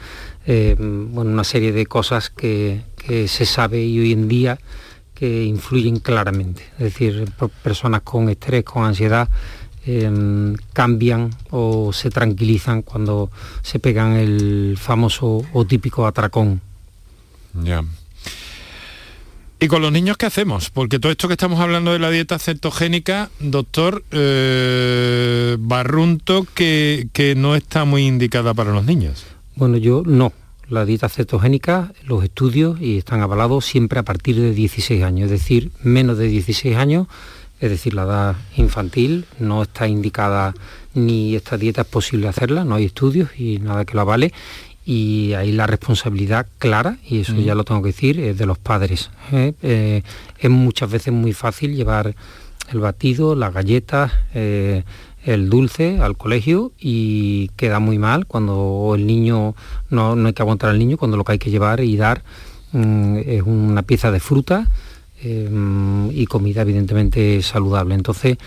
E: bueno, una serie de cosas que, que se sabe y hoy en día que influyen claramente. Es decir, personas con estrés, con ansiedad, em, cambian o se tranquilizan cuando se pegan el famoso o típico atracón.
A: Ya. ¿Y con los niños qué hacemos? Porque todo esto que estamos hablando de la dieta cetogénica, doctor, eh, barrunto que, que no está muy indicada para los niños.
E: Bueno, yo no, la dieta cetogénica, los estudios, y están avalados siempre a partir de 16 años, es decir, menos de 16 años, es decir, la edad infantil, no está indicada ni esta dieta es posible hacerla, no hay estudios y nada que lo avale, y ahí la responsabilidad clara, y eso ya lo tengo que decir, es de los padres. ¿eh? Eh, es muchas veces muy fácil llevar el batido, las galletas, eh, el dulce al colegio y queda muy mal cuando el niño, no, no hay que aguantar al niño, cuando lo que hay que llevar y dar mm, es una pieza de fruta y comida evidentemente saludable. Entonces,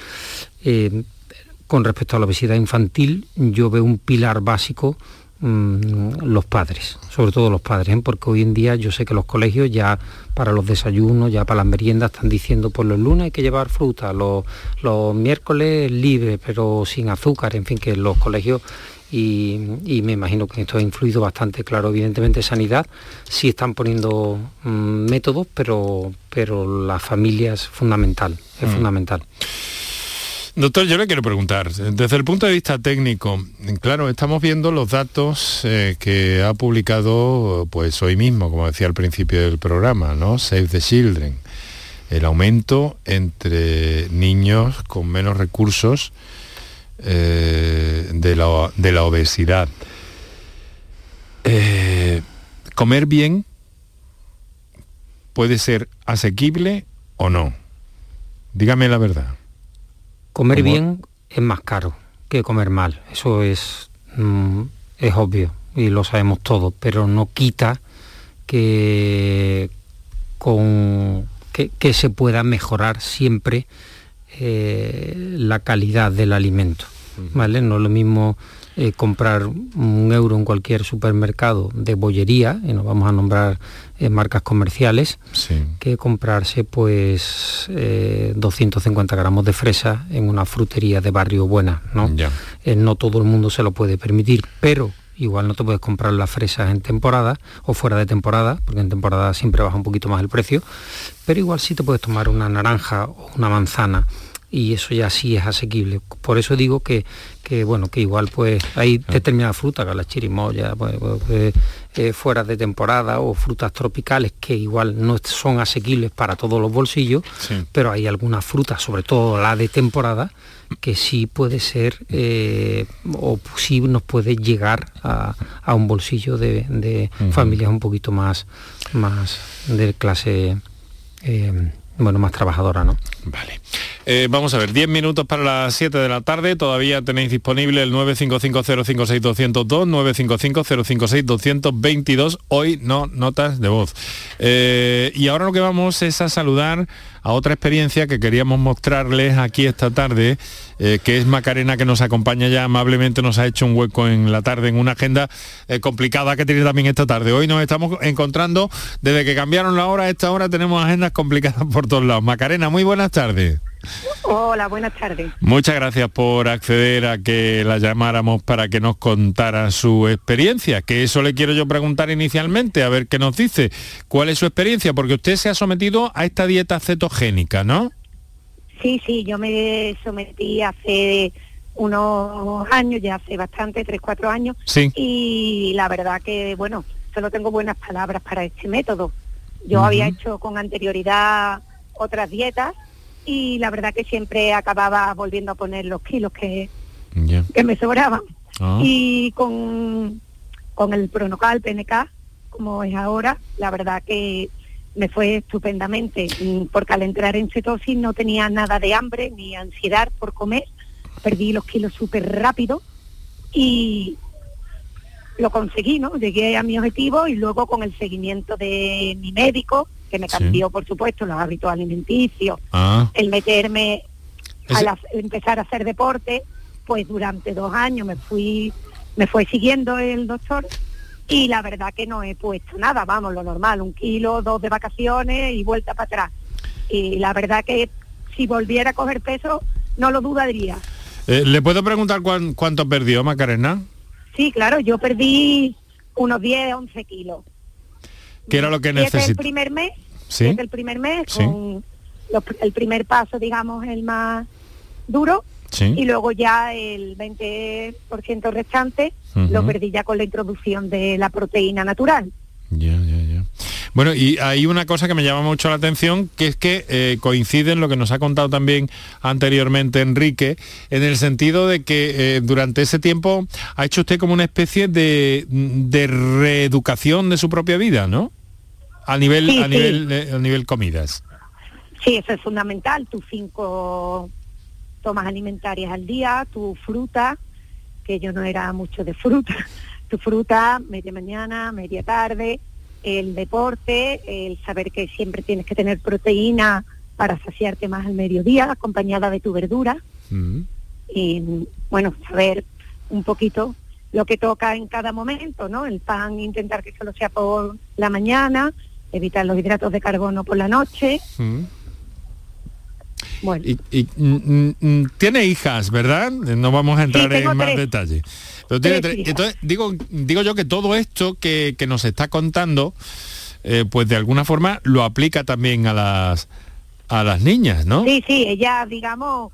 E: con respecto a la obesidad infantil, yo veo un pilar básico Mm, los padres, sobre todo los padres, ¿eh? porque hoy en día yo sé que los colegios ya para los desayunos, ya para las meriendas están diciendo por los lunes hay que llevar fruta, los, miércoles libre, pero sin azúcar, en fin, que los colegios y, me imagino que esto ha influido bastante, claro, evidentemente sanidad, sí están poniendo mm, métodos, pero, pero la familia es fundamental, es mm. fundamental.
A: Doctor, yo le quiero preguntar, desde el punto de vista técnico, claro, estamos viendo los datos eh, que ha publicado pues hoy mismo, como decía al principio del programa, ¿no? Save the Children. El aumento entre niños con menos recursos eh, de, la, obesidad. Eh, comer bien puede ser asequible o no. Dígame la verdad.
E: Comer bien es más caro que comer mal, eso es, mm, es obvio y lo sabemos todos, pero no quita que, con, que, se pueda mejorar siempre eh, la calidad del alimento. ¿vale? No es lo mismo eh, comprar un euro en cualquier supermercado de bollería, y nos vamos a nombrar eh, marcas comerciales, que comprarse pues 250 eh, gramos de fresa en una frutería de barrio buena. ¿no? no todo el mundo se lo puede permitir, pero igual no te puedes comprar las fresas en temporada o fuera de temporada, porque en temporada siempre baja un poquito más el precio, pero igual sí te puedes tomar una naranja o una manzana y eso ya sí es asequible. Por eso digo que, que bueno, que igual pues hay determinadas frutas, que las chirimoyas, pues, pues, pues eh, fuera de temporada o frutas tropicales que igual no son asequibles para todos los bolsillos, pero hay algunas frutas, sobre todo la de temporada, que sí puede ser eh, o sí nos puede llegar a, un bolsillo de, familias un poquito más, más de clase eh, bueno, más trabajadora, ¿no?
A: Vale. Eh, vamos a ver, 10 minutos para las 7 de la tarde, todavía tenéis disponible el 955-056-202, 955-056-222, hoy no notas de voz. Eh, y ahora lo que vamos es a saludar a otra experiencia que queríamos mostrarles aquí esta tarde, eh, que es Macarena que nos acompaña ya amablemente, nos ha hecho un hueco en la tarde en una agenda eh, complicada que tiene también esta tarde. Hoy nos estamos encontrando, desde que cambiaron la hora, a esta hora tenemos agendas complicadas por todos lados. Macarena, muy buenas tardes.
I: Hola, buenas tardes.
A: Muchas gracias por acceder a que la llamáramos para que nos contara su experiencia, que eso le quiero yo preguntar inicialmente, a ver qué nos dice. ¿Cuál es su experiencia? Porque usted se ha sometido a esta dieta cetogénica, ¿no?
I: Sí, sí, yo me sometí hace unos años, ya hace bastante, tres, cuatro años.
A: Sí.
I: Y la verdad que, bueno, solo tengo buenas palabras para este método. Yo había hecho con anterioridad otras dietas y la verdad que siempre acababa volviendo a poner los kilos que, que me sobraban. Ah. Y con, con el Pronocal PNK, como es ahora, la verdad que me fue estupendamente, mm, porque al entrar en cetosis no tenía nada de hambre ni ansiedad por comer, perdí los kilos súper rápido y lo conseguí, ¿no? Llegué a mi objetivo y luego con el seguimiento de mi médico, que me cambió, por supuesto, los hábitos alimenticios, ah. el meterme, al empezar a hacer deporte, pues durante dos años me fui, me fue siguiendo el doctor y la verdad que no he puesto nada, vamos, lo normal, un kilo, dos de vacaciones y vuelta para atrás. Y la verdad que si volviera a coger peso, no lo dudaría.
A: Eh, ¿Le puedo preguntar cuánto perdió Macarena?
I: Sí, claro, yo perdí unos 10, 11 kilos.
A: ¿Qué era lo que necesitaba?
I: el primer mes, ¿Sí? el primer mes, con el primer paso, digamos, el más duro, y luego ya el 20% restante lo perdí ya con la introducción de la proteína natural.
A: Ya, ya, ya. Bueno, y hay una cosa que me llama mucho la atención, que es que eh, coincide en lo que nos ha contado también anteriormente Enrique, en el sentido de que eh, durante ese tiempo ha hecho usted como una especie de, reeducación de su propia vida, ¿no? A nivel, a, Nivel, eh, a nivel comidas.
I: Sí, eso es fundamental. Tus cinco tomas alimentarias al día, tu fruta, que yo no era mucho de fruta, tu fruta media mañana, media tarde, el deporte, el saber que siempre tienes que tener proteína para saciarte más al mediodía, acompañada de tu verdura. Mm. Y bueno, saber un poquito lo que toca en cada momento, ¿no? El pan, intentar que solo sea por la mañana, evitar los hidratos de carbono por la noche. Mm.
A: Bueno. Y, mm, mm, tiene hijas, ¿verdad? No vamos a entrar en más detalle. entonces, digo, digo yo que todo esto que, nos está contando, eh, pues de alguna forma lo aplica también a las a las niñas, ¿no?
I: Sí, sí, ella, digamos,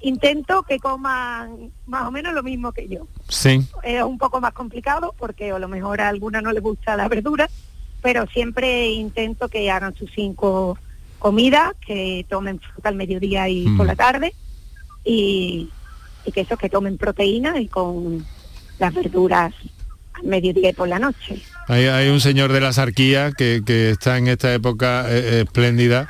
I: intento que coman más o menos lo mismo que yo.
A: Sí.
I: Es un poco más complicado porque a lo mejor a alguna no le gusta la verdura, pero siempre intento que hagan sus cinco comida, que tomen fruta al mediodía y por la mm. tarde, y, que eso, que tomen proteína y con las verduras al mediodía y por la noche.
A: Hay, un señor de la sarquía que, está en esta época eh, eh, espléndida,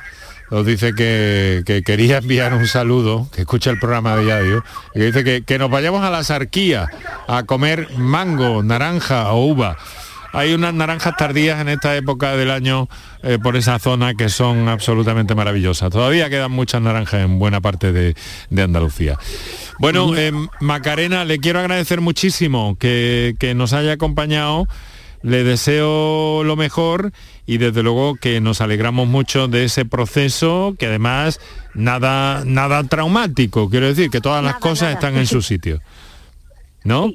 A: os dice que, quería enviar un saludo, que escucha el programa de diario, y que dice que, que nos vayamos a la sarquía a comer mango, naranja o uva hay unas naranjas tardías en esta época del año eh, por esa zona que son absolutamente maravillosas. Todavía quedan muchas naranjas en buena parte de, Andalucía. Bueno, eh, Macarena, le quiero agradecer muchísimo que, nos haya acompañado. Le deseo lo mejor y desde luego que nos alegramos mucho de ese proceso, que además nada, nada traumático, quiero decir, que todas las cosas están en su sitio. ¿No?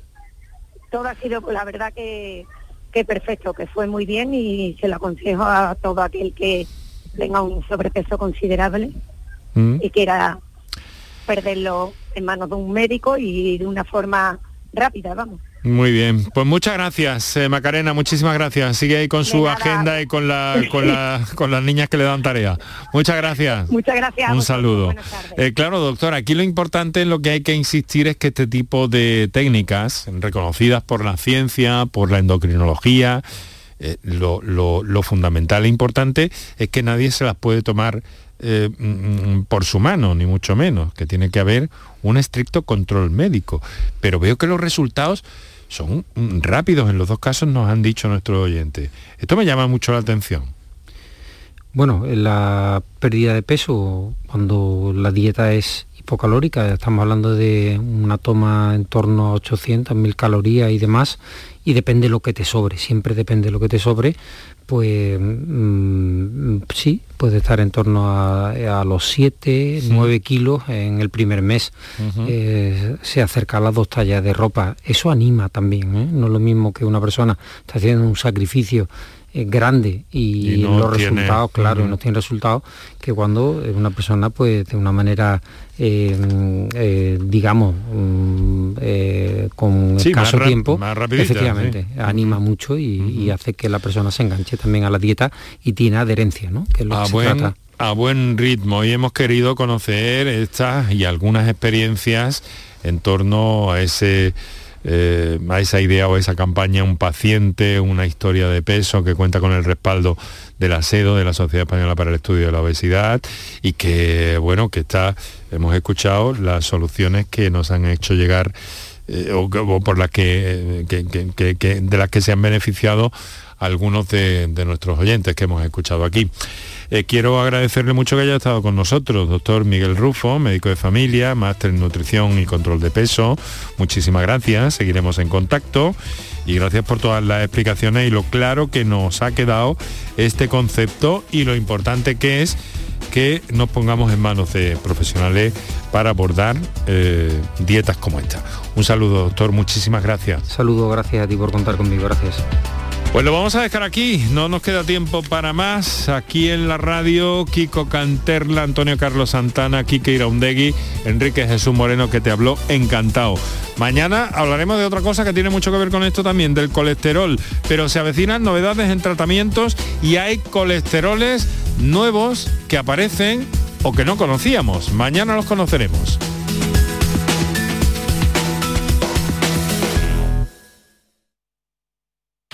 I: Todo ha sido, la verdad que que perfecto, que fue muy bien y se lo aconsejo a todo aquel que tenga un sobrepeso considerable mm. y quiera perderlo en manos de un médico y de una forma rápida, vamos.
A: Muy bien, pues muchas gracias, eh, Macarena, muchísimas gracias. Sigue ahí con su agenda y con, la, con, las niñas que le dan tarea. Muchas gracias.
I: Muchas gracias.
A: Un saludo. Eh, claro, doctor, aquí lo importante en lo que hay que insistir es que este tipo de técnicas, reconocidas por la ciencia, por la endocrinología, eh, lo, fundamental e importante es que nadie se las puede tomar mm, mm, por su mano, ni mucho menos, que tiene que haber un estricto control médico. Pero veo que los resultados son rápidos en los dos casos, nos han dicho nuestros oyentes. Esto me llama mucho la atención.
E: Bueno, la pérdida de peso, cuando la dieta es hipocalórica, estamos hablando de una toma en torno a 800, 1000 calorías y demás, y depende lo que te sobre, siempre depende lo que te sobre, pues mm, sí, puede estar en torno a, los 7, 9 kilos en el primer mes. Eh, se acerca a las dos tallas de ropa. Eso anima también, ¿eh? no es lo mismo que una persona está haciendo un sacrificio grande y, los resultados, claro, no tiene resultados, que cuando una persona pues de una manera, eh, eh, digamos, mm, con escaso tiempo, efectivamente, anima mucho y, hace que la persona se enganche también a la dieta y tiene adherencia, ¿no? Que
A: a, buen, a buen ritmo. Y hemos querido conocer estas y algunas experiencias en torno a ese eh, a esa idea o esa campaña un paciente, una historia de peso que cuenta con el respaldo de la SEDO, de la Sociedad Española para el Estudio de la Obesidad, y que, bueno, que está, hemos escuchado las soluciones que nos han hecho llegar eh, o, por las que, de las que se han beneficiado algunos de nuestros oyentes que hemos escuchado aquí. Eh, quiero agradecerle mucho que haya estado con nosotros, doctor Miguel Rufo, médico de familia, máster en nutrición y control de peso. Muchísimas gracias, seguiremos en contacto y gracias por todas las explicaciones y lo claro que nos ha quedado este concepto y lo importante que es que nos pongamos en manos de profesionales para abordar eh, dietas como esta. Un saludo, doctor, muchísimas gracias.
E: Saludo, gracias a ti por contar conmigo, gracias.
A: Pues lo vamos a dejar aquí, no nos queda tiempo para más. Aquí en la radio, Kiko Canterla, Antonio Carlos Santana, Kike Iraundegui, Enrique Jesús Moreno que te habló encantado. Mañana hablaremos de otra cosa que tiene mucho que ver con esto también, del colesterol, pero se avecinan novedades en tratamientos y hay colesteroles nuevos que aparecen o que no conocíamos. Mañana los conoceremos.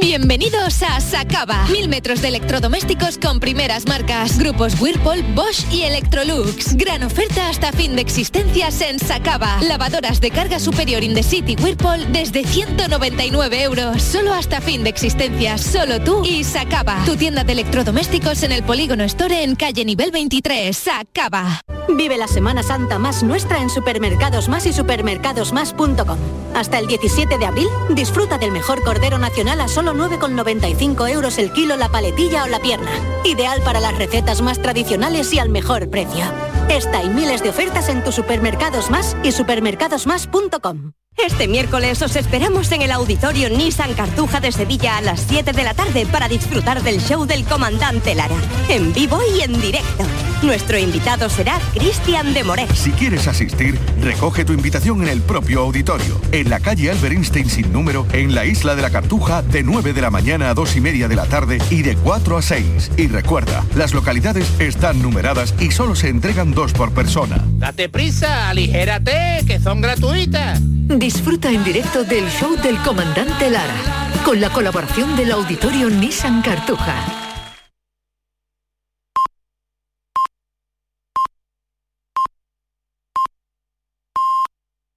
J: Bienvenidos a Sacaba. Mil metros de electrodomésticos con primeras marcas. Grupos Whirlpool, Bosch y Electrolux. Gran oferta hasta fin de existencias en Sacaba. Lavadoras de carga superior in the city Whirlpool desde 199 euros. Solo hasta fin de existencias. Solo tú y Sacaba. Tu tienda de electrodomésticos en el Polígono Store en calle nivel 23. Sacaba.
K: Vive la Semana Santa más nuestra en Supermercados Más y supermercadosmás.com. Hasta el 17 de abril, disfruta del mejor cordero nacional a solo 9,95 euros el kilo la paletilla o la pierna. Ideal para las recetas más tradicionales y al mejor precio. Esta y miles de ofertas en tus Supermercados Más y supermercadosmás.com.
L: Este miércoles os esperamos en el auditorio Nissan Cartuja de Sevilla a las 7 de la tarde para disfrutar del show del comandante Lara, en vivo y en directo. Nuestro invitado será Cristian de Moret.
D: Si quieres asistir, recoge tu invitación en el propio auditorio, en la calle Albert Einstein sin número, en la isla de la Cartuja, de 9 de la mañana a 2 y media de la tarde y de 4 a 6. Y recuerda, las localidades están numeradas y solo se entregan dos por persona.
M: Date prisa, aligérate, que son gratuitas.
B: Disfruta en directo del show del comandante Lara, con la colaboración del auditorio Nissan Cartuja.